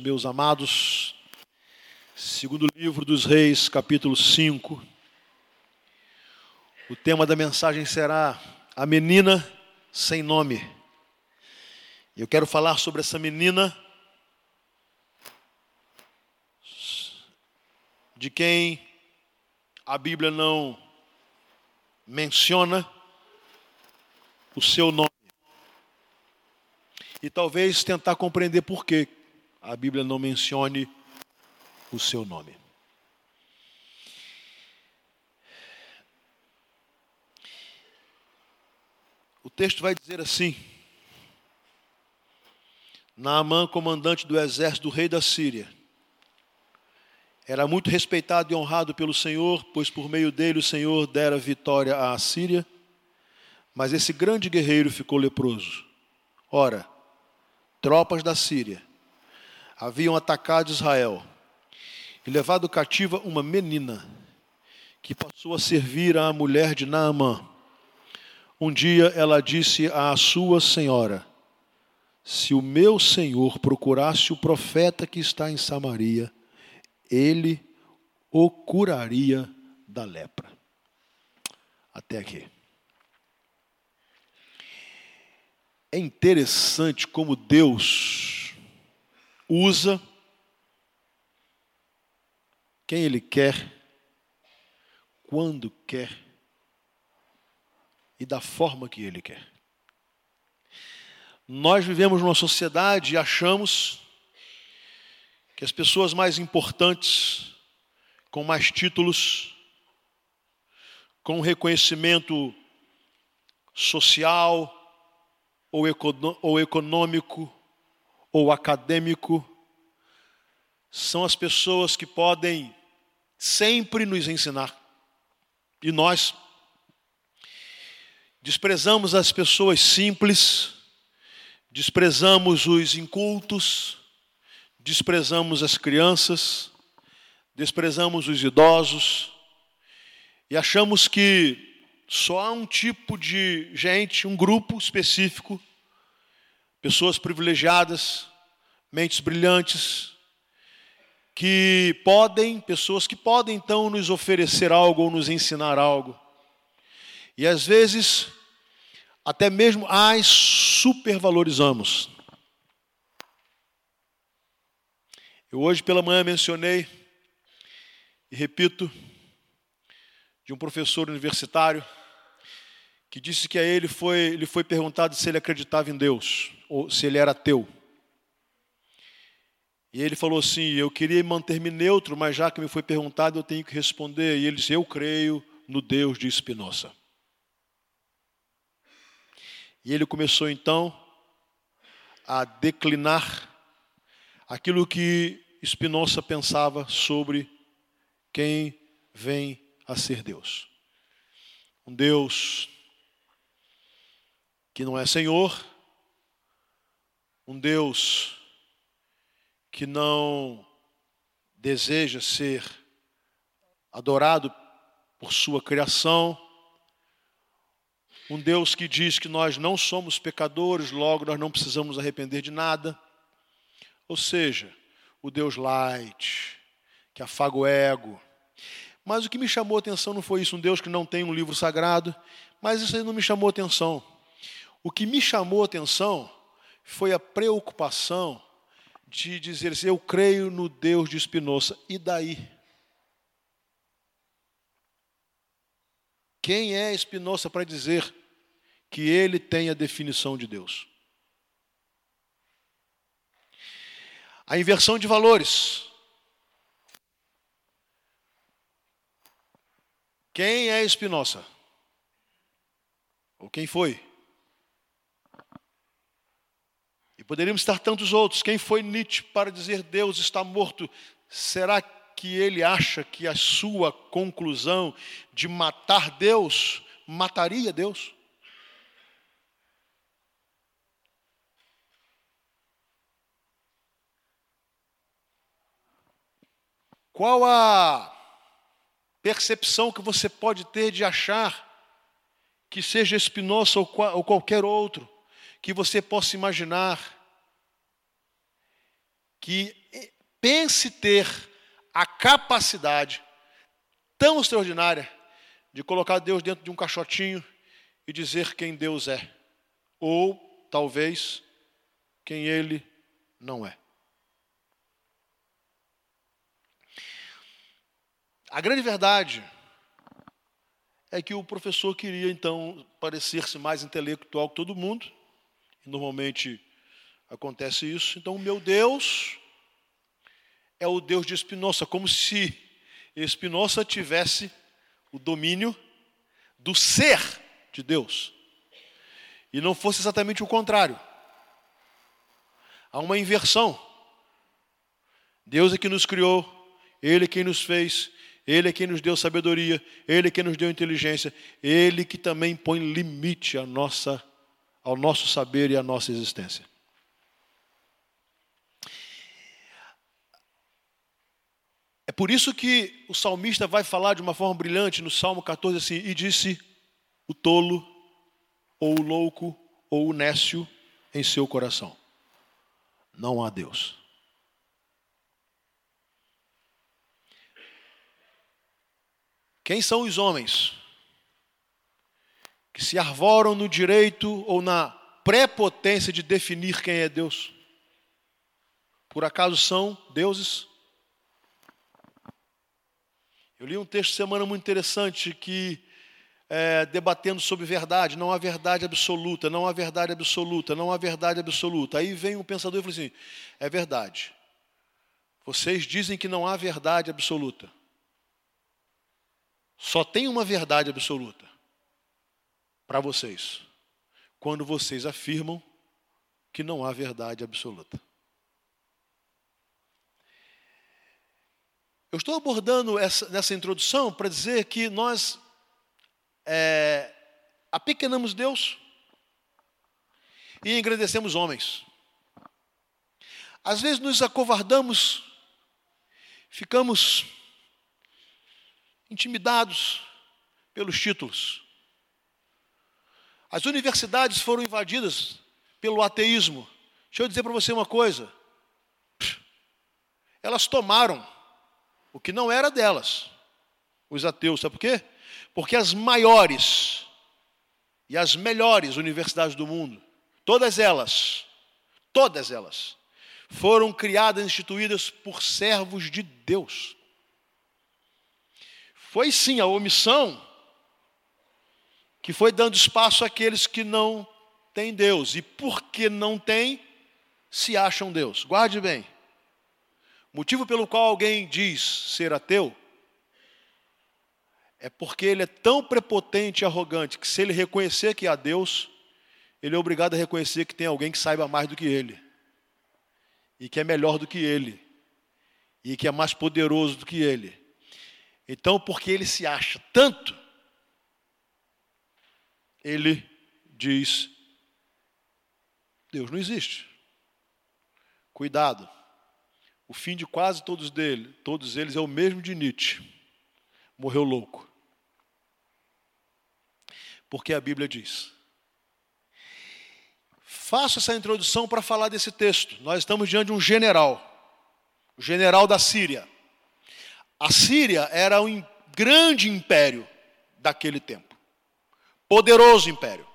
meus amados, segundo livro dos Reis, capítulo 5. O tema da mensagem será A Menina Sem Nome. Eu quero falar sobre essa menina, de quem a Bíblia não menciona o seu nome. E talvez tentar compreender por que a Bíblia não mencione o seu nome. O texto vai dizer assim: Naamã, comandante do exército do rei da Síria, era muito respeitado e honrado pelo Senhor, pois por meio dele o Senhor dera vitória à Síria, mas esse grande guerreiro ficou leproso. Ora, tropas da Síria haviam atacado Israel e levado cativa uma menina que passou a servir à mulher de Naamã. Um dia ela disse à sua senhora: Se o meu senhor procurasse o profeta que está em Samaria, ele o curaria da lepra. Até aqui. É interessante como Deus usa quem Ele quer, quando quer e da forma que Ele quer. Nós vivemos numa sociedade e achamos que as pessoas mais importantes, com mais títulos, com reconhecimento social, ou, econômico, ou acadêmico, são as pessoas que podem sempre nos ensinar. E nós desprezamos as pessoas simples, desprezamos os incultos, desprezamos as crianças, desprezamos os idosos e achamos que só há um tipo de gente, um grupo específico, pessoas privilegiadas, mentes brilhantes, que podem, pessoas que podem então nos oferecer algo ou nos ensinar algo. E às vezes, até mesmo as supervalorizamos. Eu hoje pela manhã mencionei, e repito, de um professor universitário, que disse que a ele foi, ele foi perguntado se ele acreditava em Deus, ou se ele era ateu. E ele falou assim: Eu queria manter-me neutro, mas já que me foi perguntado, eu tenho que responder. E ele disse: Eu creio no Deus de Spinoza. E ele começou então a declinar aquilo que Spinoza pensava sobre quem vem a ser Deus. Um Deus que não é Senhor, um Deus que não deseja ser adorado por sua criação, um Deus que diz que nós não somos pecadores, logo nós não precisamos arrepender de nada. Ou seja, o Deus light, que afaga o ego. Mas o que me chamou a atenção não foi isso, um Deus que não tem um livro sagrado, mas isso aí não me chamou a atenção. O que me chamou a atenção foi a preocupação de dizer assim, eu creio no Deus de Spinoza. E daí? Quem é Spinoza para dizer que ele tem a definição de Deus? A inversão de valores. Quem é Spinoza? Ou quem foi? Poderíamos estar tantos outros. Quem foi Nietzsche para dizer Deus está morto? Será que ele acha que a sua conclusão de matar Deus mataria Deus? Qual a percepção que você pode ter de achar que seja Spinoza ou qualquer outro que você possa imaginar que pense ter a capacidade tão extraordinária de colocar Deus dentro de um caixotinho e dizer quem Deus é, ou talvez quem Ele não é. A grande verdade é que o professor queria então parecer-se mais intelectual que todo mundo, normalmente acontece isso. Então, o meu Deus é o Deus de Spinoza, como se Spinoza tivesse o domínio do ser de Deus. E não fosse exatamente o contrário. Há uma inversão. Deus é que nos criou, Ele é quem nos fez, Ele é quem nos deu sabedoria, Ele é quem nos deu inteligência, Ele que também põe limite à nossa, ao nosso saber e à nossa existência. Por isso que o salmista vai falar de uma forma brilhante no Salmo 14 assim: E disse o tolo, ou o louco, ou o nécio em seu coração: Não há Deus. Quem são os homens que se arvoram no direito ou na prepotência de definir quem é Deus? Por acaso são deuses? Eu li um texto semana muito interessante que é, debatendo sobre verdade, não há verdade absoluta, não há verdade absoluta, não há verdade absoluta. Aí vem um pensador e fala assim: é verdade. Vocês dizem que não há verdade absoluta. Só tem uma verdade absoluta para vocês, quando vocês afirmam que não há verdade absoluta. Eu estou abordando essa, nessa introdução para dizer que nós é, apequenamos Deus e engrandecemos homens. Às vezes nos acovardamos, ficamos intimidados pelos títulos. As universidades foram invadidas pelo ateísmo. Deixa eu dizer para você uma coisa. Elas tomaram o que não era delas, os ateus. Sabe por quê? Porque as maiores e as melhores universidades do mundo, todas elas, todas elas, foram criadas, instituídas por servos de Deus. Foi sim a omissão que foi dando espaço àqueles que não têm Deus. E porque não têm, se acham Deus. Guarde bem. Motivo pelo qual alguém diz ser ateu é porque ele é tão prepotente e arrogante que, se ele reconhecer que há Deus, ele é obrigado a reconhecer que tem alguém que saiba mais do que ele, e que é melhor do que ele, e que é mais poderoso do que ele. Então, porque ele se acha tanto, ele diz: Deus não existe. Cuidado. O fim de quase todos dele, todos eles é o mesmo de Nietzsche. Morreu louco. Porque a Bíblia diz. Faço essa introdução para falar desse texto. Nós estamos diante de um general, o general da Síria. A Síria era um grande império daquele tempo, poderoso império.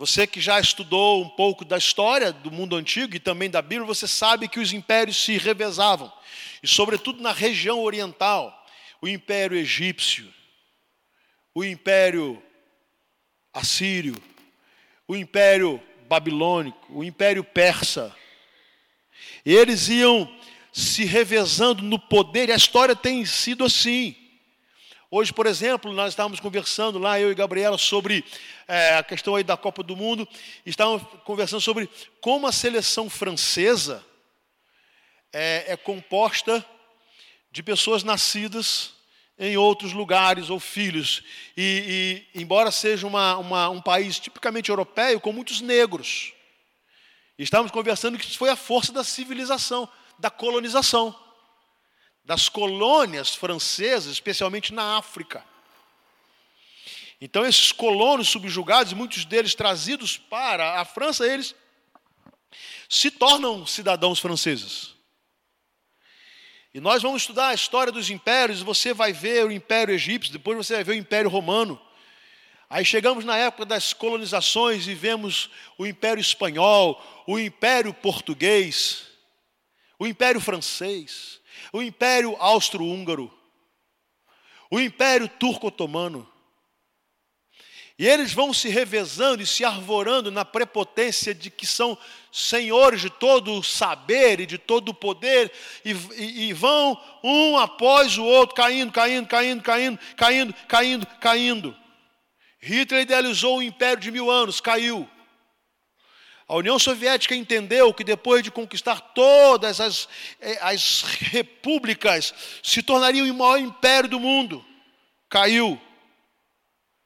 Você que já estudou um pouco da história do mundo antigo e também da Bíblia, você sabe que os impérios se revezavam. E, sobretudo, na região oriental, o império egípcio, o império assírio, o império babilônico, o império persa. Eles iam se revezando no poder, e a história tem sido assim. Hoje, por exemplo, nós estávamos conversando lá, eu e Gabriela, sobre é, a questão aí da Copa do Mundo, estávamos conversando sobre como a seleção francesa é, é composta de pessoas nascidas em outros lugares ou filhos. E, e embora seja uma, uma, um país tipicamente europeu, com muitos negros. estávamos conversando que isso foi a força da civilização, da colonização das colônias francesas, especialmente na África. Então, esses colonos subjugados, muitos deles trazidos para a França, eles se tornam cidadãos franceses. E nós vamos estudar a história dos impérios, você vai ver o Império Egípcio, depois você vai ver o Império Romano. Aí chegamos na época das colonizações e vemos o Império Espanhol, o Império Português, o Império Francês, o Império Austro-Húngaro, o Império Turco-Otomano. E eles vão se revezando e se arvorando na prepotência de que são senhores de todo o saber e de todo o poder, e, e, e, vão um após o outro, caindo, caindo, caindo, caindo, caindo, caindo, caindo. Hitler idealizou o império de mil anos, caiu. A União Soviética entendeu que depois de conquistar todas as, eh, as repúblicas, se tornaria o maior império do mundo, caiu.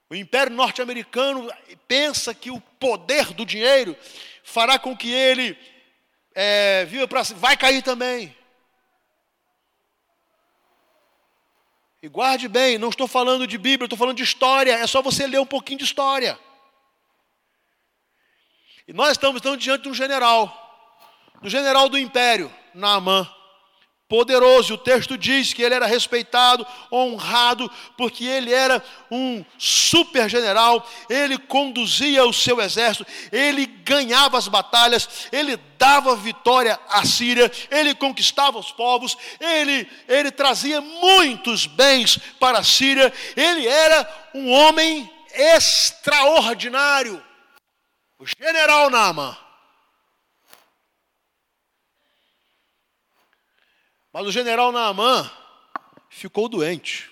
O Império Norte-Americano pensa que o poder do dinheiro fará com que ele é, viva para vai cair também. E guarde bem, não estou falando de Bíblia, estou falando de história, é só você ler um pouquinho de história. E nós estamos então diante de um general, do general do império, Naamã poderoso. O texto diz que ele era respeitado, honrado, porque ele era um super general, ele conduzia o seu exército, ele ganhava as batalhas, ele dava vitória à Síria, ele conquistava os povos, ele, ele trazia muitos bens para a Síria, ele era um homem extraordinário. O general Naaman. Mas o general Naamã ficou doente.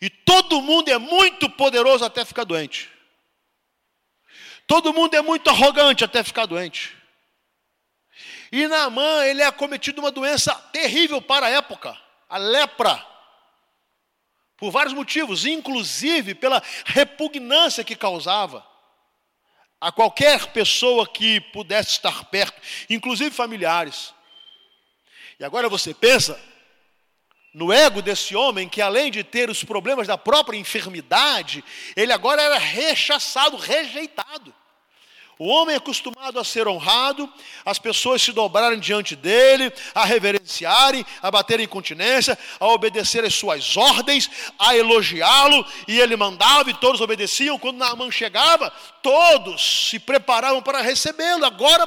E todo mundo é muito poderoso até ficar doente. Todo mundo é muito arrogante até ficar doente. E Naamã, ele é acometido uma doença terrível para a época, a lepra. Por vários motivos, inclusive pela repugnância que causava a qualquer pessoa que pudesse estar perto, inclusive familiares. E agora você pensa no ego desse homem que, além de ter os problemas da própria enfermidade, ele agora era rechaçado, rejeitado. O homem é acostumado a ser honrado, as pessoas se dobrarem diante dele, a reverenciarem, a baterem continência, a obedecer às suas ordens, a elogiá-lo, e ele mandava e todos obedeciam. Quando Naaman chegava, todos se preparavam para recebê-lo, agora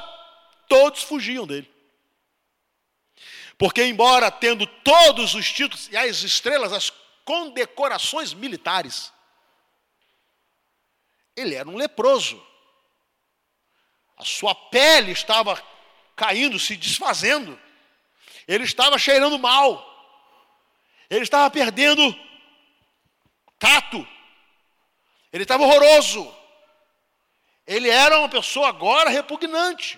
todos fugiam dele. Porque, embora tendo todos os títulos e as estrelas, as condecorações militares, ele era um leproso. A sua pele estava caindo, se desfazendo. Ele estava cheirando mal. Ele estava perdendo tato. Ele estava horroroso. Ele era uma pessoa agora repugnante.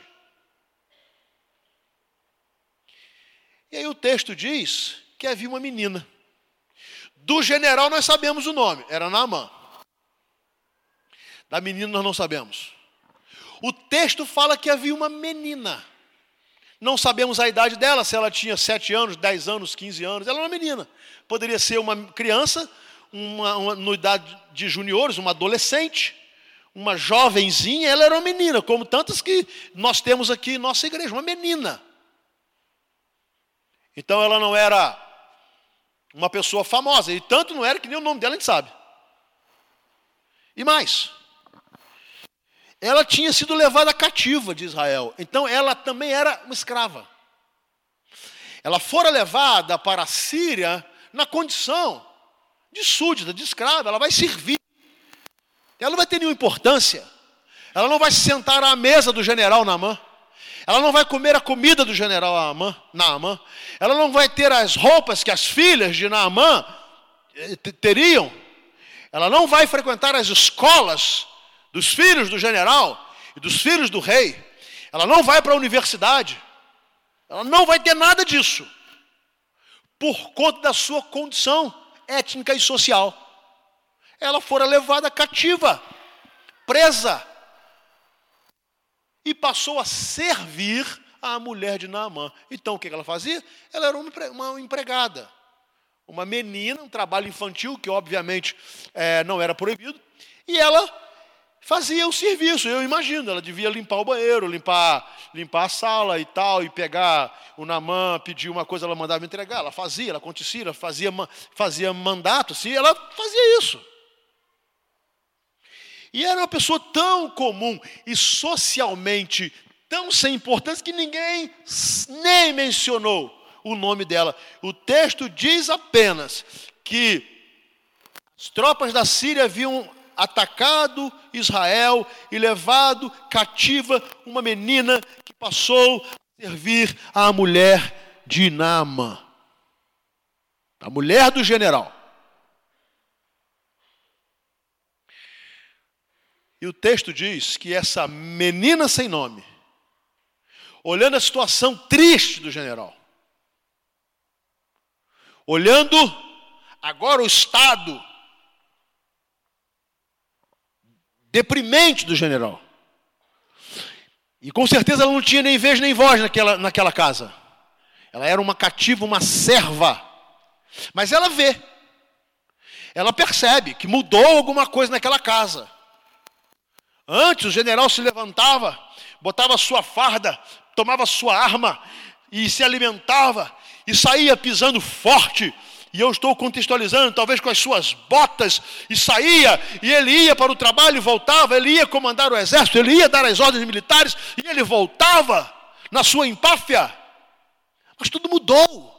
E aí o texto diz que havia uma menina. Do general nós sabemos o nome, era Naamã. Da menina nós não sabemos. O texto fala que havia uma menina. Não sabemos a idade dela, se ela tinha 7 anos, 10 anos, 15 anos. Ela era uma menina. Poderia ser uma criança, uma, uma, no idade de juniores, uma adolescente, uma jovenzinha. Ela era uma menina, como tantas que nós temos aqui em nossa igreja, uma menina. Então ela não era uma pessoa famosa, e tanto não era que nem o nome dela a gente sabe. E mais, ela tinha sido levada cativa de Israel, então ela também era uma escrava. Ela fora levada para a Síria na condição de súdita, de escrava, ela vai servir. Ela não vai ter nenhuma importância. Ela não vai se sentar à mesa do general Namã. Ela não vai comer a comida do general Naamã, Naamã. Ela não vai ter as roupas que as filhas de Naamã eh, teriam. Ela não vai frequentar as escolas dos filhos do general e dos filhos do rei. Ela não vai para a universidade. Ela não vai ter nada disso. Por conta da sua condição étnica e social. Ela fora levada cativa, presa e passou a servir a mulher de Naamã. Então o que ela fazia? Ela era uma empregada, uma menina, um trabalho infantil, que obviamente é, não era proibido, e ela fazia o serviço, eu imagino, ela devia limpar o banheiro, limpar, limpar a sala e tal, e pegar o Namã, pedir uma coisa, ela mandava entregar, ela fazia, ela acontecia, ela fazia, fazia mandato, sim, ela fazia isso. E era uma pessoa tão comum e socialmente tão sem importância que ninguém nem mencionou o nome dela. O texto diz apenas que as tropas da Síria haviam atacado Israel e levado cativa uma menina que passou a servir a mulher de Inama, a mulher do general. E o texto diz que essa menina sem nome, olhando a situação triste do general, olhando agora o estado deprimente do general. E com certeza ela não tinha nem vez nem voz naquela, naquela casa. Ela era uma cativa, uma serva. Mas ela vê. Ela percebe que mudou alguma coisa naquela casa. Antes o general se levantava, botava sua farda, tomava sua arma e se alimentava e saía pisando forte e eu estou contextualizando, talvez com as suas botas, e saía, e ele ia para o trabalho e voltava, ele ia comandar o exército, ele ia dar as ordens militares, e ele voltava na sua empáfia. Mas tudo mudou.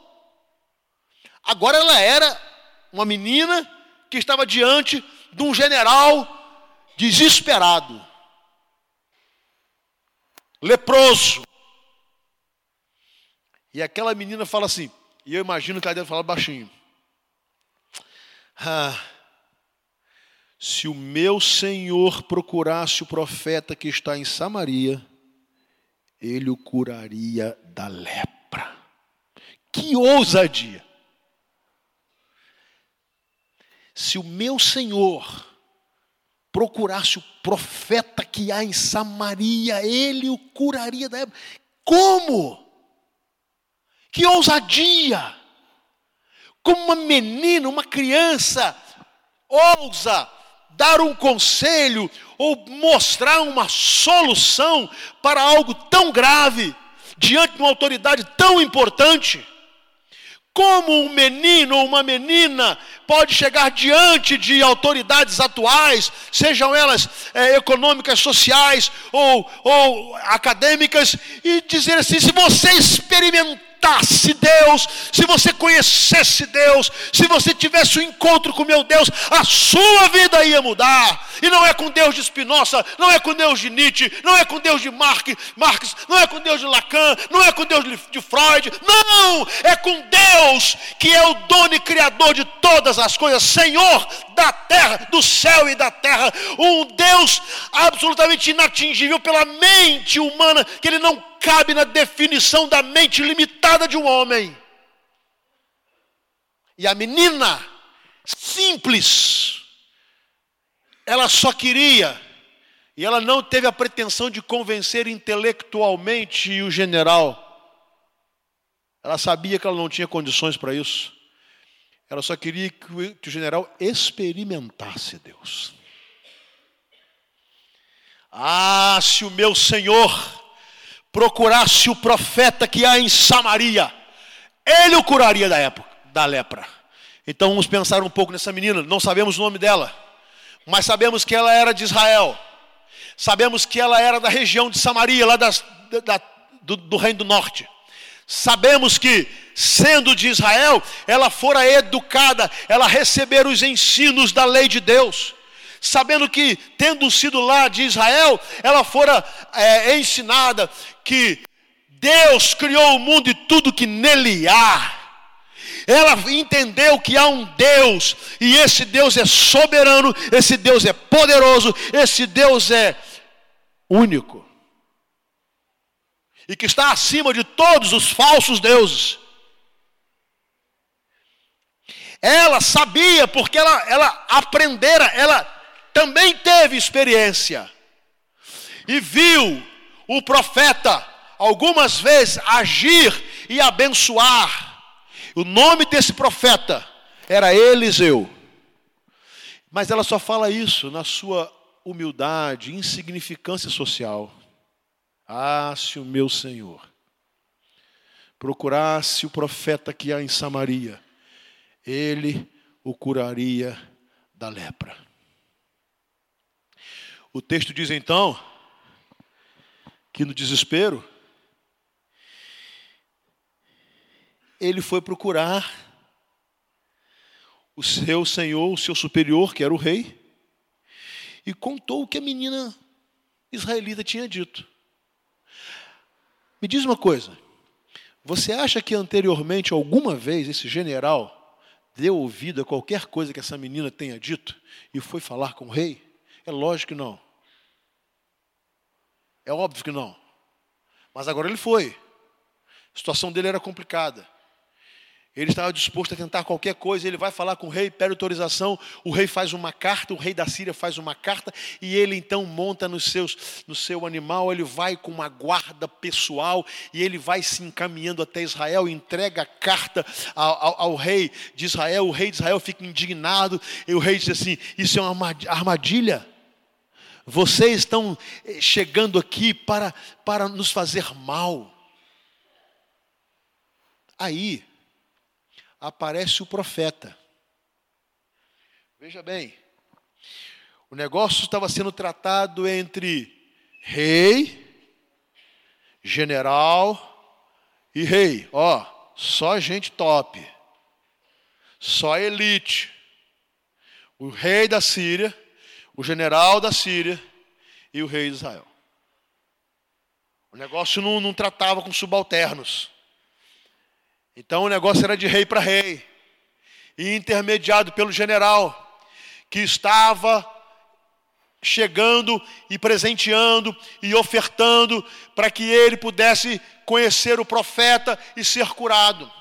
Agora ela era uma menina que estava diante de um general desesperado, leproso. E aquela menina fala assim, e eu imagino que ela deve falar baixinho. Ah, se o meu senhor procurasse o profeta que está em Samaria, ele o curaria da lepra. Que ousadia! Se o meu senhor procurasse o profeta que há em Samaria, ele o curaria da lepra. Como? Que ousadia! Como uma menina, uma criança, ousa dar um conselho ou mostrar uma solução para algo tão grave, diante de uma autoridade tão importante. Como um menino ou uma menina pode chegar diante de autoridades atuais, sejam elas é, econômicas, sociais ou, ou acadêmicas, e dizer assim: se você experimentar experimentasse Deus, se você conhecesse Deus, se você tivesse um encontro com meu Deus, a sua vida ia mudar. E não é com Deus de Spinoza, não é com Deus de Nietzsche, não é com Deus de Marx não é com Deus de Lacan, não é com Deus de Freud, não, é com Deus que é o dono e criador de todas as coisas, Senhor da terra, do céu e da terra, um Deus absolutamente inatingível pela mente humana, que ele não cabe na definição da mente limitada de um homem. E a menina, simples, ela só queria, e ela não teve a pretensão de convencer intelectualmente o general. Ela sabia que ela não tinha condições para isso. Ela só queria que o general experimentasse Deus. Ah, se o meu Senhor procurasse o profeta que há em Samaria, ele o curaria da época da lepra. Então vamos pensar um pouco nessa menina, não sabemos o nome dela, mas sabemos que ela era de Israel. Sabemos que ela era da região de Samaria, lá das, da, do, do Reino do Norte. Sabemos que, sendo de Israel, ela fora educada, ela receber os ensinos da lei de Deus sabendo que, tendo sido lá de Israel, ela fora é, ensinada que Deus criou o mundo e tudo que nele há. Ela entendeu que há um Deus, e esse Deus é soberano, esse Deus é poderoso, esse Deus é único. E que está acima de todos os falsos deuses. Ela sabia, porque ela, ela aprendera, ela também teve experiência e viu o profeta algumas vezes agir e abençoar. O nome desse profeta era Eliseu. Mas ela só fala isso na sua humildade, insignificância social. Ah, se o meu Senhor procurasse o profeta que há em Samaria, ele o curaria da lepra. O texto diz então que no desespero, ele foi procurar o seu senhor, o seu superior, que era o rei, e contou o que a menina israelita tinha dito. Me diz uma coisa: você acha que anteriormente, alguma vez, esse general deu ouvido a qualquer coisa que essa menina tenha dito e foi falar com o rei? É lógico que não. É óbvio que não. Mas agora ele foi. A situação dele era complicada. Ele estava disposto a tentar qualquer coisa, ele vai falar com o rei, pede autorização, o rei faz uma carta, o rei da Síria faz uma carta, e ele então monta nos seus, no seu animal, ele vai com uma guarda pessoal, e ele vai se encaminhando até Israel, entrega a carta ao, ao, ao rei de Israel, o rei de Israel fica indignado, e o rei diz assim: Isso é uma armadilha. Vocês estão eh, chegando aqui para, para nos fazer mal. Aí, aparece o profeta. Veja bem, o negócio estava sendo tratado entre rei, general e rei. Ó, só gente top, só elite. O rei da Síria, o general da Síria e o rei de Israel. O negócio não, não tratava com subalternos. Então o negócio era de rei para rei, e intermediado pelo general, que estava chegando e presenteando e ofertando para que ele pudesse conhecer o profeta e ser curado.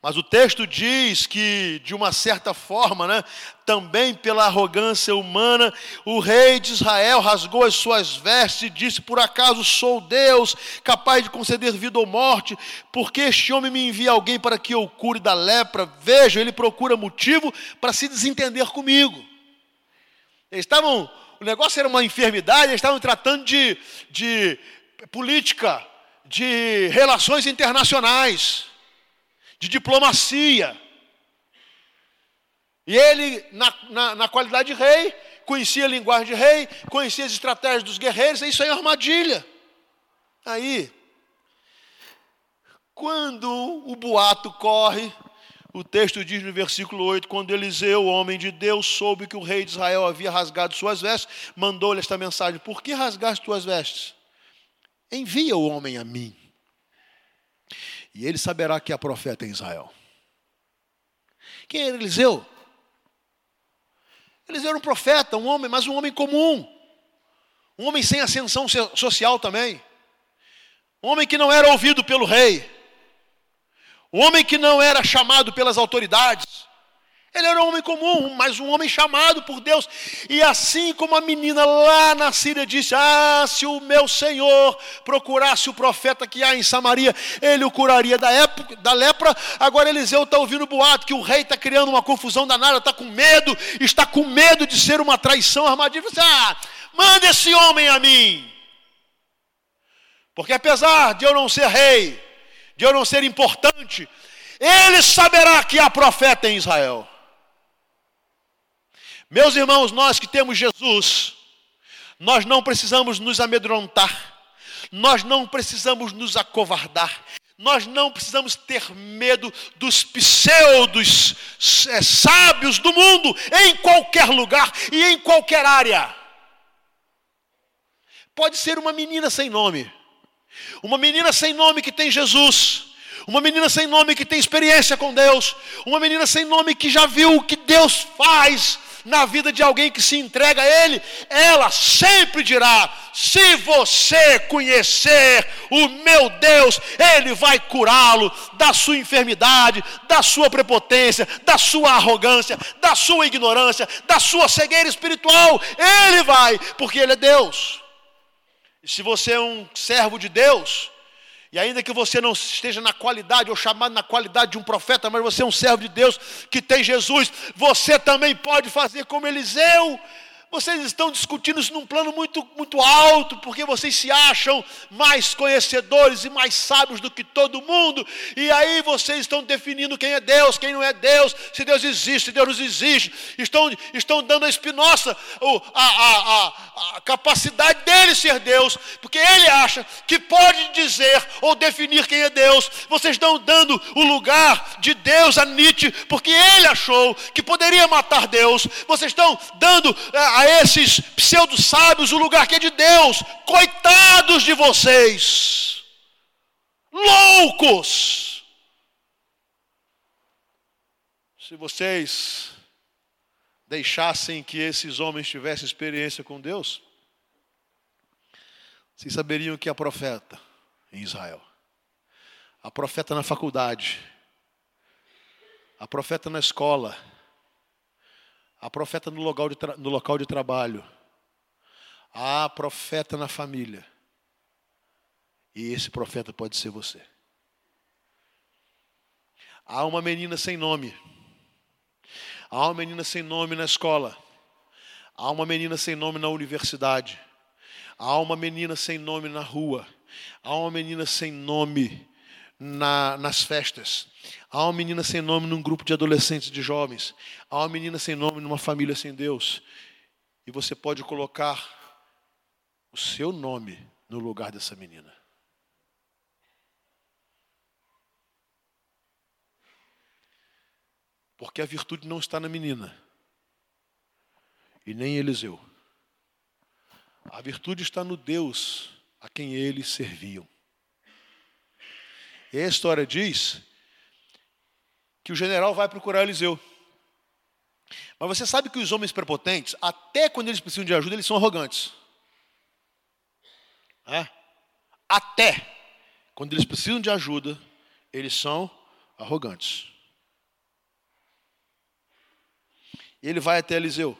Mas o texto diz que, de uma certa forma, né, também pela arrogância humana, o rei de Israel rasgou as suas vestes e disse: Por acaso sou Deus, capaz de conceder vida ou morte? Porque este homem me envia alguém para que eu cure da lepra? Veja, ele procura motivo para se desentender comigo. Eles estavam, o negócio era uma enfermidade, eles estavam tratando de, de política, de relações internacionais de diplomacia. E ele, na, na, na, qualidade de rei, conhecia a linguagem de rei, conhecia as estratégias dos guerreiros, isso aí é armadilha. Aí, quando o boato corre, o texto diz no versículo 8: quando Eliseu, o homem de Deus, soube que o rei de Israel havia rasgado suas vestes, mandou-lhe esta mensagem: Por que rasgaste tuas vestes? Envia o homem a mim e ele saberá que há profeta em Israel. Quem era Eliseu? Eliseu era um profeta, um homem, mas um homem comum. Um homem sem ascensão social também. Um homem que não era ouvido pelo rei. Um homem que não era chamado pelas autoridades. Ele era um homem comum, mas um homem chamado por Deus. E assim como a menina lá na Síria disse: Ah, se o meu Senhor procurasse o profeta que há em Samaria, ele o curaria da, época, da lepra. Agora Eliseu está ouvindo o boato que o rei está criando uma confusão danada, está com medo, está com medo de ser uma traição armadilha. Você, ah, manda esse homem a mim. Porque apesar de eu não ser rei, de eu não ser importante, ele saberá que há profeta em Israel. Meus irmãos, nós que temos Jesus, nós não precisamos nos amedrontar, nós não precisamos nos acovardar, nós não precisamos ter medo dos pseudos é, sábios do mundo, em qualquer lugar e em qualquer área. Pode ser uma menina sem nome, uma menina sem nome que tem Jesus, uma menina sem nome que tem experiência com Deus, uma menina sem nome que já viu o que Deus faz na vida de alguém que se entrega a Ele, ela sempre dirá: se você conhecer o meu Deus, Ele vai curá-lo da sua enfermidade, da sua prepotência, da sua arrogância, da sua ignorância, da sua cegueira espiritual. Ele vai, porque Ele é Deus. E se você é um servo de Deus, e ainda que você não esteja na qualidade ou chamado na qualidade de um profeta, mas você é um servo de Deus que tem Jesus, você também pode fazer como Eliseu, vocês estão discutindo isso num plano muito, muito alto, porque vocês se acham mais conhecedores e mais sábios do que todo mundo, e aí vocês estão definindo quem é Deus, quem não é Deus, se Deus existe, se Deus não existe, estão, estão dando a Espinosa a, a, a, a capacidade dele ser Deus, porque ele acha que pode dizer ou definir quem é Deus, vocês estão dando o lugar de Deus a Nietzsche, porque ele achou que poderia matar Deus, vocês estão dando é, a esses pseudo-sábios o lugar que é de Deus. Coitados de vocês, loucos. Se vocês deixassem que esses homens tivessem experiência com Deus, vocês saberiam que a profeta em Israel, a profeta na faculdade, a profeta na escola, Há profeta no local de, no local de trabalho. Há profeta na família. E esse profeta pode ser você. Há uma menina sem nome. Há uma menina sem nome na escola. Há uma menina sem nome na universidade. Há uma menina sem nome na rua. Há uma menina sem nome na, nas festas. Há uma menina sem nome num grupo de adolescentes, de jovens. Há uma menina sem nome numa família sem Deus. E você pode colocar o seu nome no lugar dessa menina. Porque a virtude não está na menina e nem em Eliseu. A virtude está no Deus a quem eles serviam. E a história diz que o general vai procurar Eliseu. Mas você sabe que os homens prepotentes, até quando eles precisam de ajuda, eles são arrogantes. É? Até quando eles precisam de ajuda, eles são arrogantes. E ele vai até Eliseu.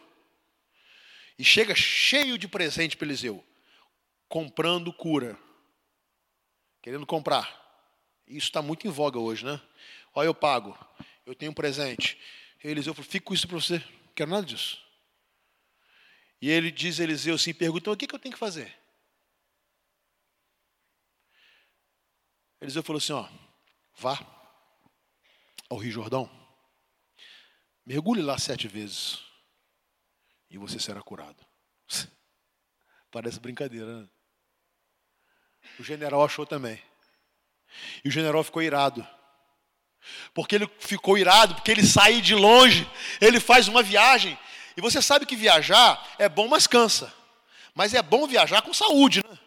E chega cheio de presente para Eliseu, comprando cura, querendo comprar. Isso está muito em voga hoje, né? Olha, eu pago, eu tenho um presente. Eliseu falou, fico com isso para você, não quero nada disso. E ele diz Eliseu assim, pergunta, o que, que eu tenho que fazer? Eliseu falou assim, ó, vá ao Rio Jordão, mergulhe lá sete vezes e você será curado. Parece brincadeira, né? O general achou também. E o general ficou irado. Porque ele ficou irado, porque ele sai de longe, ele faz uma viagem. E você sabe que viajar é bom, mas cansa. Mas é bom viajar com saúde, né?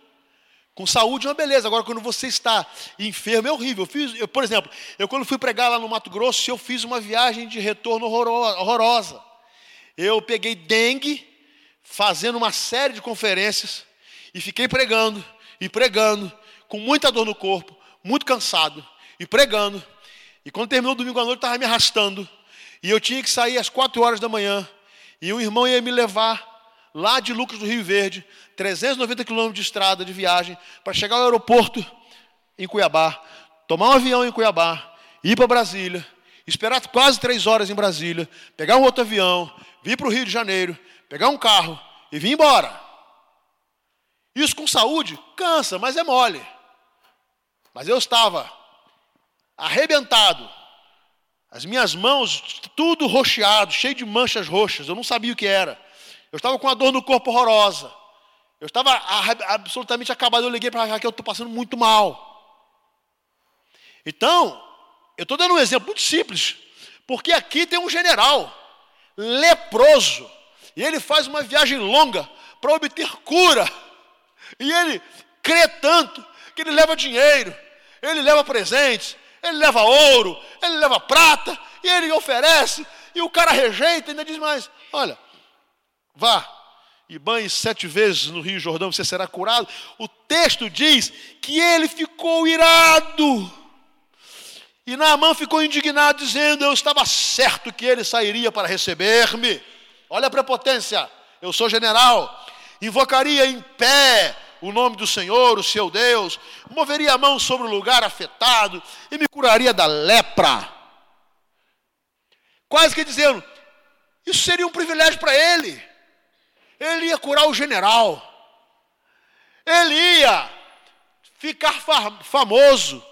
Com saúde é uma beleza. Agora, quando você está enfermo, é horrível. Eu fiz, eu, por exemplo, eu quando fui pregar lá no Mato Grosso, eu fiz uma viagem de retorno horrorosa. Eu peguei dengue, fazendo uma série de conferências, e fiquei pregando, e pregando, com muita dor no corpo, muito cansado, e pregando. E quando terminou o domingo à noite, estava me arrastando. E eu tinha que sair às quatro horas da manhã. E um irmão ia me levar lá de Lucas do Rio Verde, 390 quilômetros de estrada de viagem, para chegar ao aeroporto em Cuiabá, tomar um avião em Cuiabá, ir para Brasília, esperar quase três horas em Brasília, pegar um outro avião, vir para o Rio de Janeiro, pegar um carro e vir embora. Isso com saúde cansa, mas é mole. Mas eu estava arrebentado, as minhas mãos tudo roxeado, cheio de manchas roxas, eu não sabia o que era. Eu estava com uma dor no corpo horrorosa. Eu estava absolutamente acabado. Eu liguei para a Raquel, eu estou passando muito mal. Então, eu estou dando um exemplo muito simples, porque aqui tem um general leproso, e ele faz uma viagem longa para obter cura, e ele crê tanto que ele leva dinheiro, ele leva presentes, ele leva ouro, ele leva prata, e ele oferece, e o cara rejeita e ainda diz mais: olha, vá e banhe sete vezes no Rio Jordão, você será curado. O texto diz que ele ficou irado. E Naamã ficou indignado, dizendo: Eu estava certo que ele sairia para receber-me. Olha a prepotência, eu sou general, invocaria em pé o nome do Senhor, o seu Deus, moveria a mão sobre o lugar afetado e me curaria da lepra. Quase que dizendo, isso seria um privilégio para ele. ele ia curar o general, ele ia ficar famoso,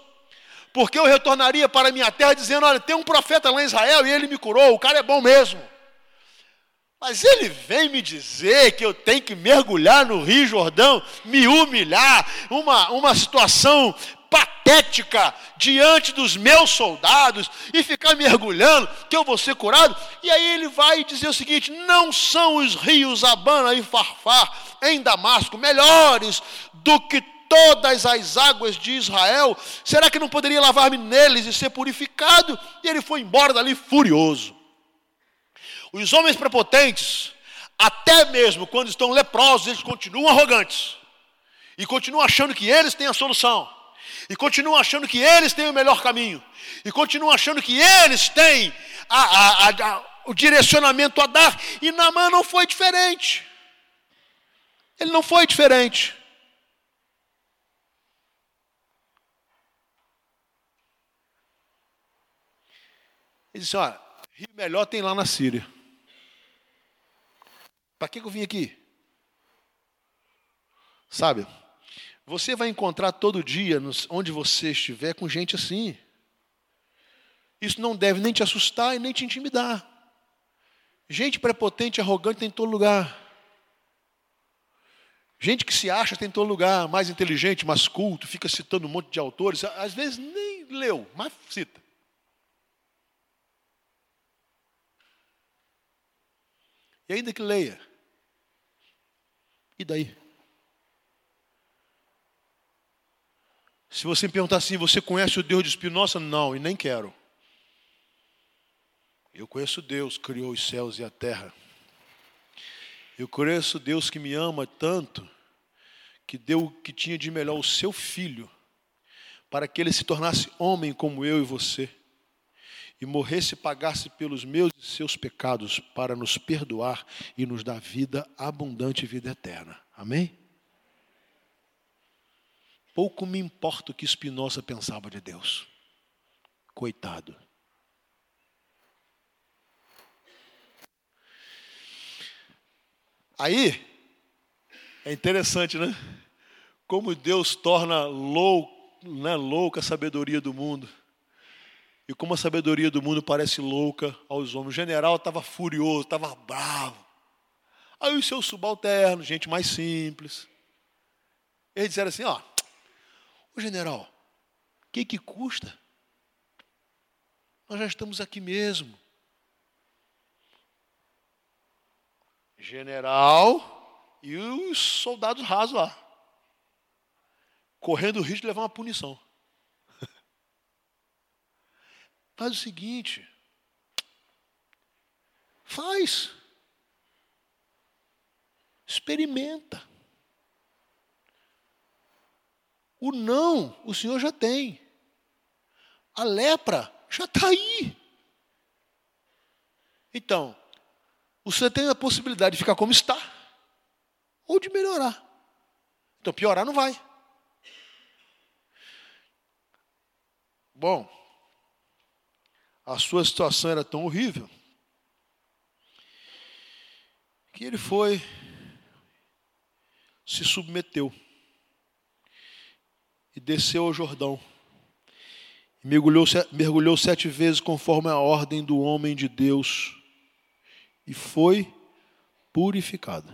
porque eu retornaria para minha terra dizendo: Olha, tem um profeta lá em Israel e ele me curou, o cara é bom mesmo. Mas ele vem me dizer que eu tenho que mergulhar no Rio Jordão, me humilhar, uma, uma situação patética diante dos meus soldados e ficar mergulhando que eu vou ser curado. E aí ele vai dizer o seguinte: não são os rios Abana e Farfar em Damasco melhores do que todas as águas de Israel? Será que não poderia lavar-me neles e ser purificado? E ele foi embora dali furioso. Os homens prepotentes, até mesmo quando estão leprosos, eles continuam arrogantes. E continuam achando que eles têm a solução. E continuam achando que eles têm o melhor caminho. E continuam achando que eles têm a, a, a, o direcionamento a dar. E Namã não foi diferente. Ele não foi diferente. Ele disse: Olha, rio melhor tem lá na Síria. Para que eu vim aqui? Sabe, você vai encontrar todo dia, onde você estiver, com gente assim. Isso não deve nem te assustar e nem te intimidar. Gente prepotente, arrogante tem em todo lugar. Gente que se acha tem em todo lugar, mais inteligente, mais culto, fica citando um monte de autores, às vezes nem leu, mas cita. E ainda que leia. E daí? Se você me perguntar assim, você conhece o Deus de Espinosa? Não, e nem quero. Eu conheço Deus, criou os céus e a terra. Eu conheço Deus que me ama tanto, que deu o que tinha de melhor o seu filho, para que ele se tornasse homem como eu e você e morresse e pagasse pelos meus e seus pecados para nos perdoar e nos dar vida abundante e vida eterna. Amém? Pouco me importa o que Spinoza pensava de Deus. Coitado. Aí, é interessante, né? Como Deus torna louco, né, louca a sabedoria do mundo. E como a sabedoria do mundo parece louca aos homens. O general estava furioso, estava bravo. Aí os seus subalternos, gente mais simples, eles disseram assim: ó, o general, o que, que custa? Nós já estamos aqui mesmo. General e os soldados rasos lá, correndo o risco de levar uma punição. Faz o seguinte. Faz. Experimenta. O não, o Senhor já tem. A lepra já está aí. Então, você tem a possibilidade de ficar como está, ou de melhorar. Então, piorar não vai. Bom, a sua situação era tão horrível que ele foi, se submeteu e desceu ao Jordão. Mergulhou, mergulhou sete vezes conforme a ordem do homem de Deus e foi purificado.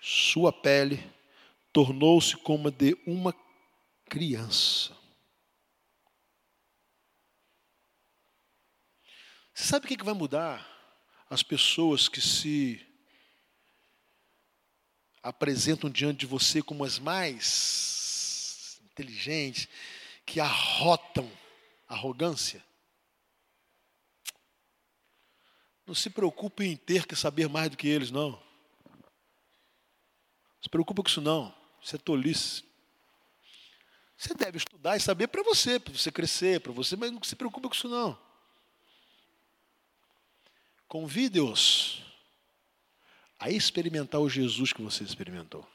Sua pele tornou-se como a de uma criança. Você sabe o que vai mudar? As pessoas que se apresentam diante de você como as mais inteligentes, que arrotam arrogância. Não se preocupe em ter que saber mais do que eles, não. Não se preocupe com isso, não. Isso é tolice. Você deve estudar e saber para você, para você crescer, para você, mas não se preocupe com isso, não. Convide-os a experimentar o Jesus que você experimentou.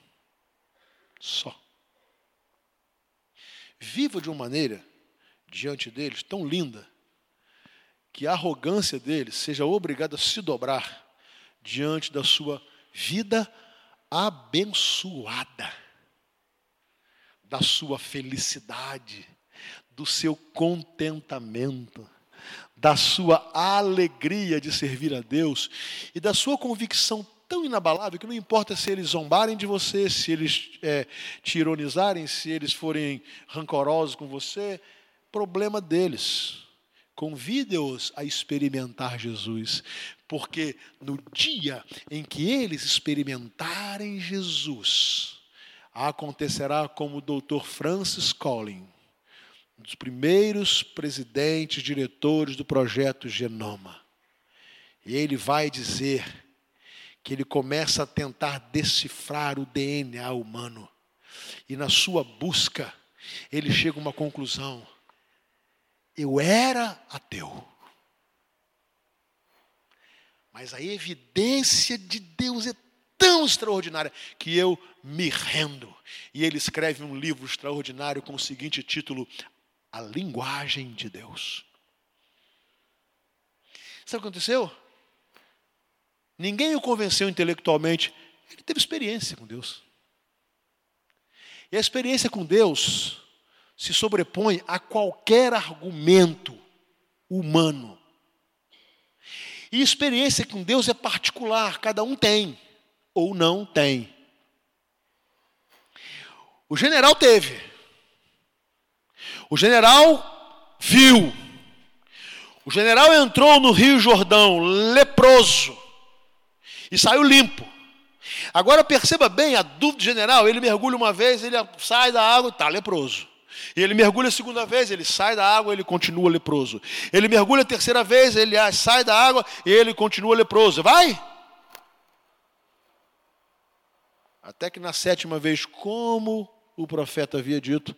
Só. Viva de uma maneira diante deles tão linda que a arrogância deles seja obrigada a se dobrar diante da sua vida abençoada da sua felicidade, do seu contentamento, da sua alegria de servir a Deus e da sua convicção tão inabalável que não importa se eles zombarem de você, se eles é, te ironizarem, se eles forem rancorosos com você, problema deles. Convide-os a experimentar Jesus, porque no dia em que eles experimentarem Jesus, acontecerá como o doutor Francis Collins, um dos primeiros presidentes, diretores do projeto Genoma. E ele vai dizer que ele começa a tentar decifrar o DNA humano. E na sua busca, ele chega a uma conclusão eu era ateu. Mas a evidência de Deus é tão extraordinária que eu me rendo. E ele escreve um livro extraordinário com o seguinte título: A Linguagem de Deus. Sabe o que aconteceu? Ninguém o convenceu intelectualmente. Ele teve experiência com Deus. E a experiência com Deus se sobrepõe a qualquer argumento humano. E experiência com Deus é particular, cada um tem ou não tem. O general teve. O general viu. O general entrou no Rio Jordão leproso e saiu limpo. Agora perceba bem a dúvida do general: ele mergulha uma vez, ele sai da água está leproso. Ele mergulha a segunda vez, ele sai da água, ele continua leproso. Ele mergulha a terceira vez, ele sai da água ele continua leproso. Vai! Até que na sétima vez, como o profeta havia dito,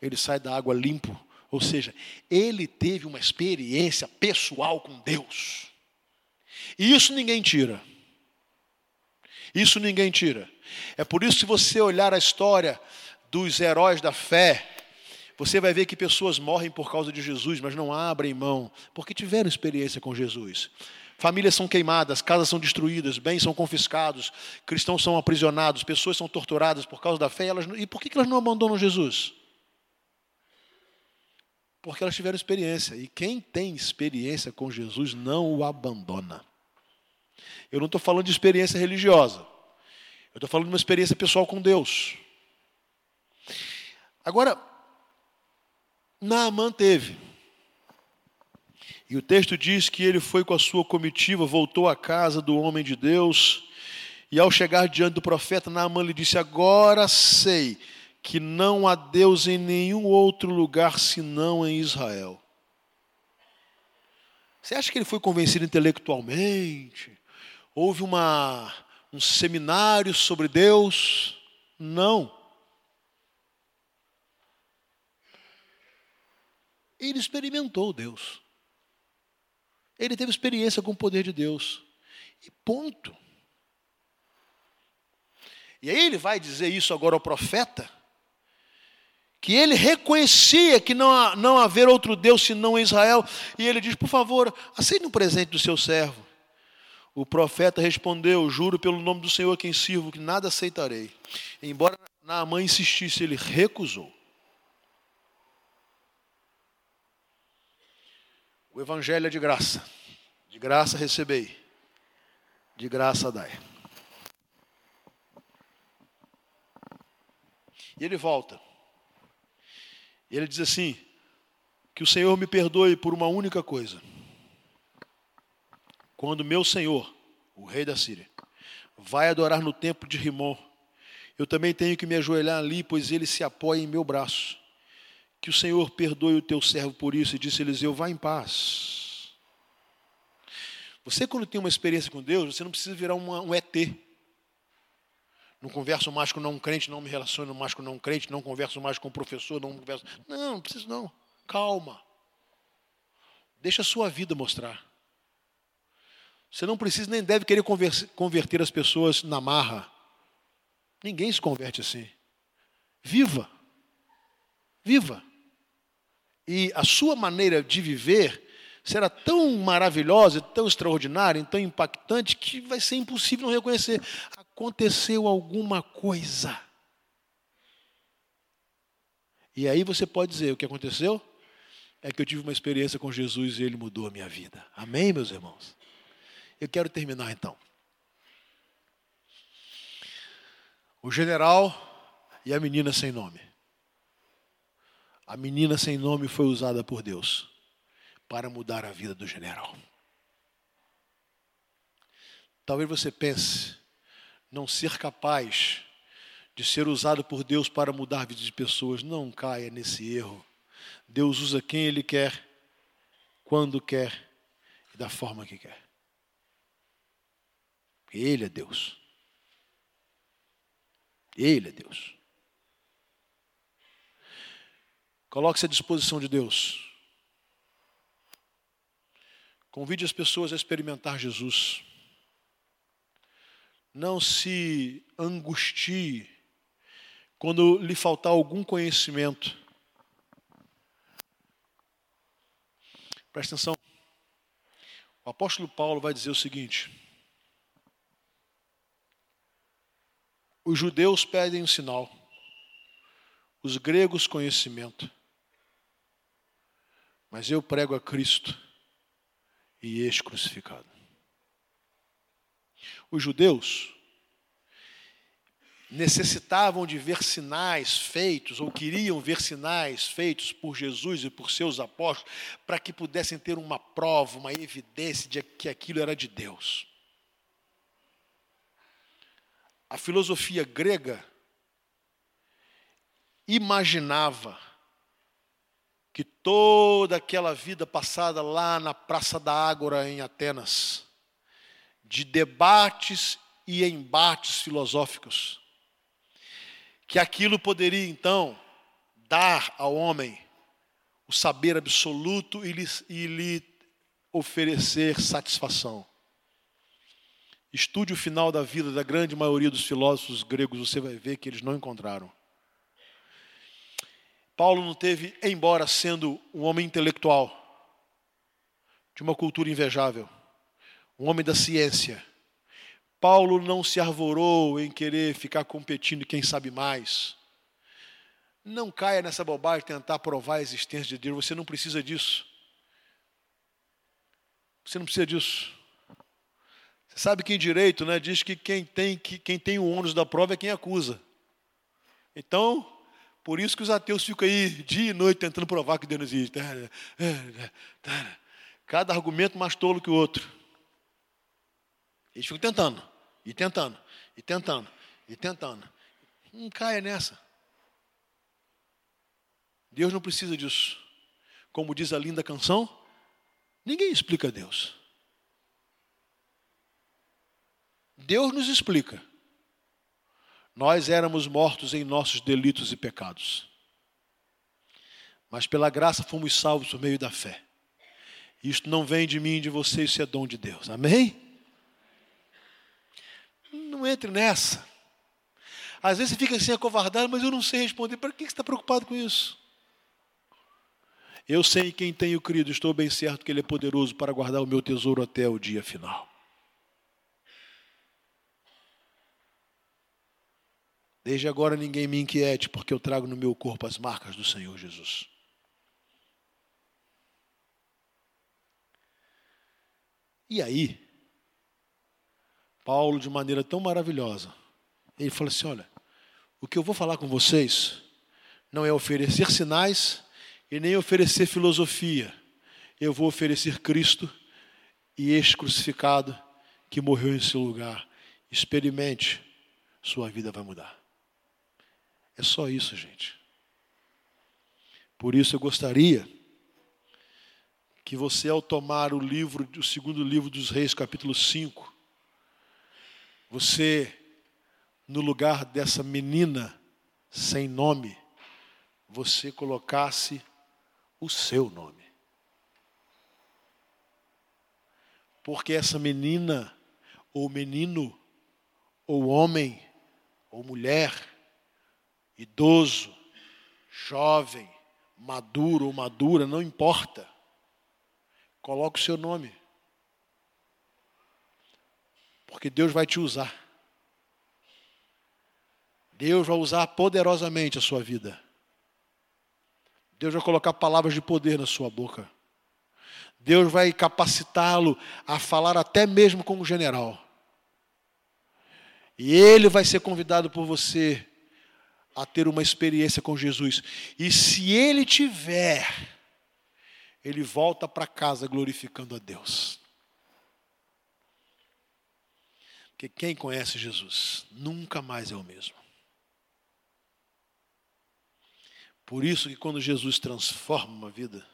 ele sai da água limpo. Ou seja, ele teve uma experiência pessoal com Deus. E isso ninguém tira. Isso ninguém tira. É por isso que se você olhar a história dos heróis da fé, você vai ver que pessoas morrem por causa de Jesus, mas não abrem mão, porque tiveram experiência com Jesus. Famílias são queimadas, casas são destruídas, bens são confiscados, cristãos são aprisionados, pessoas são torturadas por causa da fé. E, elas, e por que elas não abandonam Jesus? Porque elas tiveram experiência. E quem tem experiência com Jesus não o abandona. Eu não estou falando de experiência religiosa. Eu estou falando de uma experiência pessoal com Deus. Agora, Naamã teve. E o texto diz que ele foi com a sua comitiva, voltou à casa do homem de Deus, e ao chegar diante do profeta, Naamã lhe disse: Agora sei que não há Deus em nenhum outro lugar senão em Israel. Você acha que ele foi convencido intelectualmente? Houve uma, um seminário sobre Deus? Não. Ele experimentou Deus. Ele teve experiência com o poder de Deus. E ponto. E aí ele vai dizer isso agora ao profeta, que ele reconhecia que não, não haver outro Deus senão Israel, e ele diz: por favor, aceite um presente do seu servo. O profeta respondeu: Juro pelo nome do Senhor quem sirvo, que nada aceitarei. Embora Naamã insistisse, ele recusou. O Evangelho é de graça. De graça recebei. De graça dai. E ele volta. E ele diz assim: Que o Senhor me perdoe por uma única coisa. Quando meu Senhor, o rei da Síria, vai adorar no templo de Rimon, eu também tenho que me ajoelhar ali, pois ele se apoia em meu braço. Que o Senhor perdoe o teu servo por isso. E disse Eliseu: Vá em paz. Você, quando tem uma experiência com Deus, você não precisa virar um ET. Não converso mais com não crente, não me relaciono mais com não crente, não converso mais com professor, não converso. Não, não preciso não. Calma. Deixa a sua vida mostrar. Você não precisa nem deve querer converter as pessoas na marra. Ninguém se converte assim. Viva. Viva. E a sua maneira de viver será tão maravilhosa, tão extraordinária, tão impactante, que vai ser impossível não reconhecer. Aconteceu alguma coisa. E aí você pode dizer: o que aconteceu? É que eu tive uma experiência com Jesus e ele mudou a minha vida. Amém, meus irmãos? Eu quero terminar então. O general e a menina sem nome. A menina sem nome foi usada por Deus para mudar a vida do general. Talvez você pense não ser capaz de ser usado por Deus para mudar a vida de pessoas. Não caia nesse erro. Deus usa quem Ele quer, quando quer e da forma que quer. Ele é Deus. Ele é Deus. Coloque-se à disposição de Deus. Convide as pessoas a experimentar Jesus. Não se angustie quando lhe faltar algum conhecimento. Presta atenção. O apóstolo Paulo vai dizer o seguinte: Os judeus pedem um sinal, os gregos conhecimento, mas eu prego a Cristo e ex-crucificado. Os judeus necessitavam de ver sinais feitos, ou queriam ver sinais feitos por Jesus e por seus apóstolos, para que pudessem ter uma prova, uma evidência de que aquilo era de Deus. A filosofia grega imaginava que toda aquela vida passada lá na Praça da Ágora em Atenas, de debates e embates filosóficos, que aquilo poderia então dar ao homem o saber absoluto e lhe, e lhe oferecer satisfação. Estude o final da vida da grande maioria dos filósofos gregos, você vai ver que eles não encontraram. Paulo não teve, embora sendo um homem intelectual, de uma cultura invejável, um homem da ciência, Paulo não se arvorou em querer ficar competindo quem sabe mais. Não caia nessa bobagem tentar provar a existência de Deus, você não precisa disso. Você não precisa disso. Você sabe que em direito né, diz que quem tem, que, quem tem o ônus da prova é quem acusa. Então, por isso que os ateus ficam aí dia e noite tentando provar que Deus existe. Cada argumento mais tolo que o outro. Eles ficam tentando, e tentando, e tentando, e tentando. Não caia nessa. Deus não precisa disso. Como diz a linda canção, ninguém explica Deus. Deus nos explica. Nós éramos mortos em nossos delitos e pecados. Mas pela graça fomos salvos por meio da fé. Isto não vem de mim, de você, isso é dom de Deus. Amém? Não entre nessa. Às vezes você fica assim acovardado, mas eu não sei responder. Para que você está preocupado com isso? Eu sei quem tenho crido, estou bem certo que Ele é poderoso para guardar o meu tesouro até o dia final. Desde agora ninguém me inquiete, porque eu trago no meu corpo as marcas do Senhor Jesus. E aí, Paulo, de maneira tão maravilhosa, ele fala assim: olha, o que eu vou falar com vocês não é oferecer sinais e nem oferecer filosofia. Eu vou oferecer Cristo e este crucificado que morreu em seu lugar. Experimente, sua vida vai mudar. É só isso, gente. Por isso eu gostaria que você, ao tomar o livro, o segundo livro dos Reis, capítulo 5, você, no lugar dessa menina sem nome, você colocasse o seu nome. Porque essa menina, ou menino, ou homem, ou mulher, idoso, jovem, maduro ou madura, não importa. Coloque o seu nome. Porque Deus vai te usar. Deus vai usar poderosamente a sua vida. Deus vai colocar palavras de poder na sua boca. Deus vai capacitá-lo a falar até mesmo como general. E ele vai ser convidado por você a ter uma experiência com Jesus. E se ele tiver, ele volta para casa glorificando a Deus. Porque quem conhece Jesus nunca mais é o mesmo. Por isso que quando Jesus transforma uma vida,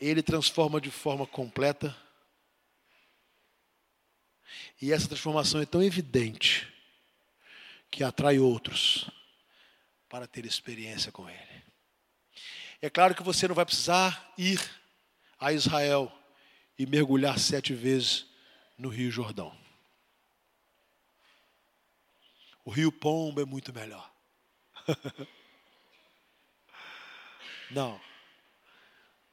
ele transforma de forma completa. E essa transformação é tão evidente que atrai outros para ter experiência com ele. É claro que você não vai precisar ir a Israel e mergulhar sete vezes no Rio Jordão. O Rio Pombo é muito melhor. Não.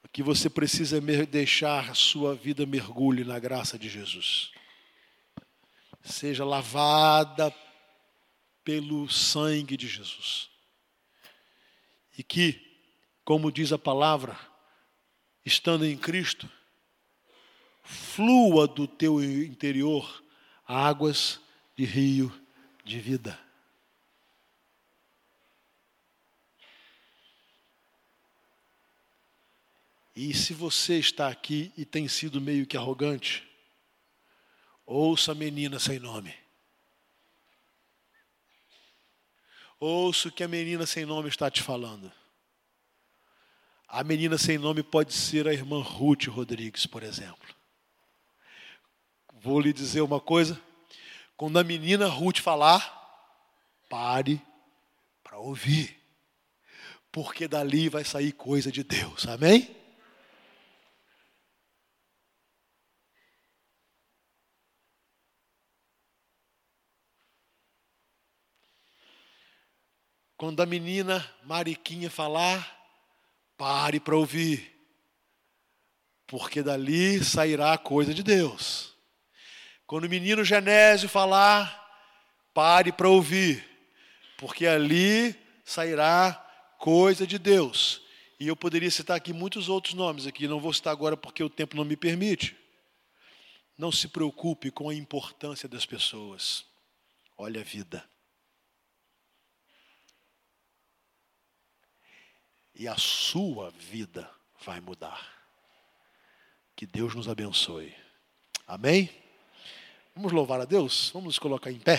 O que você precisa é deixar sua vida mergulhe na graça de Jesus. Seja lavada pelo sangue de Jesus. E que, como diz a palavra, estando em Cristo, flua do teu interior águas de rio de vida. E se você está aqui e tem sido meio que arrogante, ouça a menina sem nome. Ouça o que a menina sem nome está te falando. A menina sem nome pode ser a irmã Ruth Rodrigues, por exemplo. Vou lhe dizer uma coisa. Quando a menina Ruth falar, pare para ouvir. Porque dali vai sair coisa de Deus. Amém? Quando a menina Mariquinha falar, pare para ouvir, porque dali sairá coisa de Deus. Quando o menino Genésio falar, pare para ouvir, porque ali sairá coisa de Deus. E eu poderia citar aqui muitos outros nomes aqui, não vou citar agora porque o tempo não me permite. Não se preocupe com a importância das pessoas. Olha a vida. e a sua vida vai mudar. Que Deus nos abençoe. Amém? Vamos louvar a Deus? Vamos nos colocar em pé.